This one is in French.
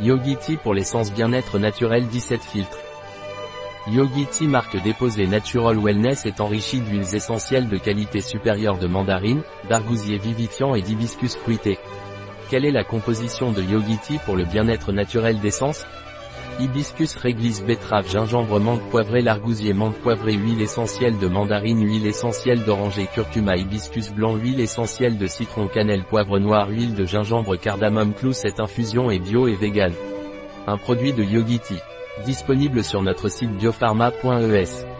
Yogi Tea pour l'essence bien-être naturel 17 filtres. Yogi Tea marque déposée Natural Wellness est enrichi d'huiles essentielles de qualité supérieure de mandarine, d'argousier vivifiant et d'hibiscus fruité. Quelle est la composition de Yogi Tea pour le bien-être naturel d'essence? Hibiscus réglisse betterave gingembre menthe poivrée l'argousier menthe poivrée huile essentielle de mandarine huile essentielle d'oranger curcuma hibiscus blanc huile essentielle de citron cannelle poivre noir huile de gingembre cardamome clou cette infusion est bio et vegan. Un produit de Yogiti. Disponible sur notre site biopharma.es.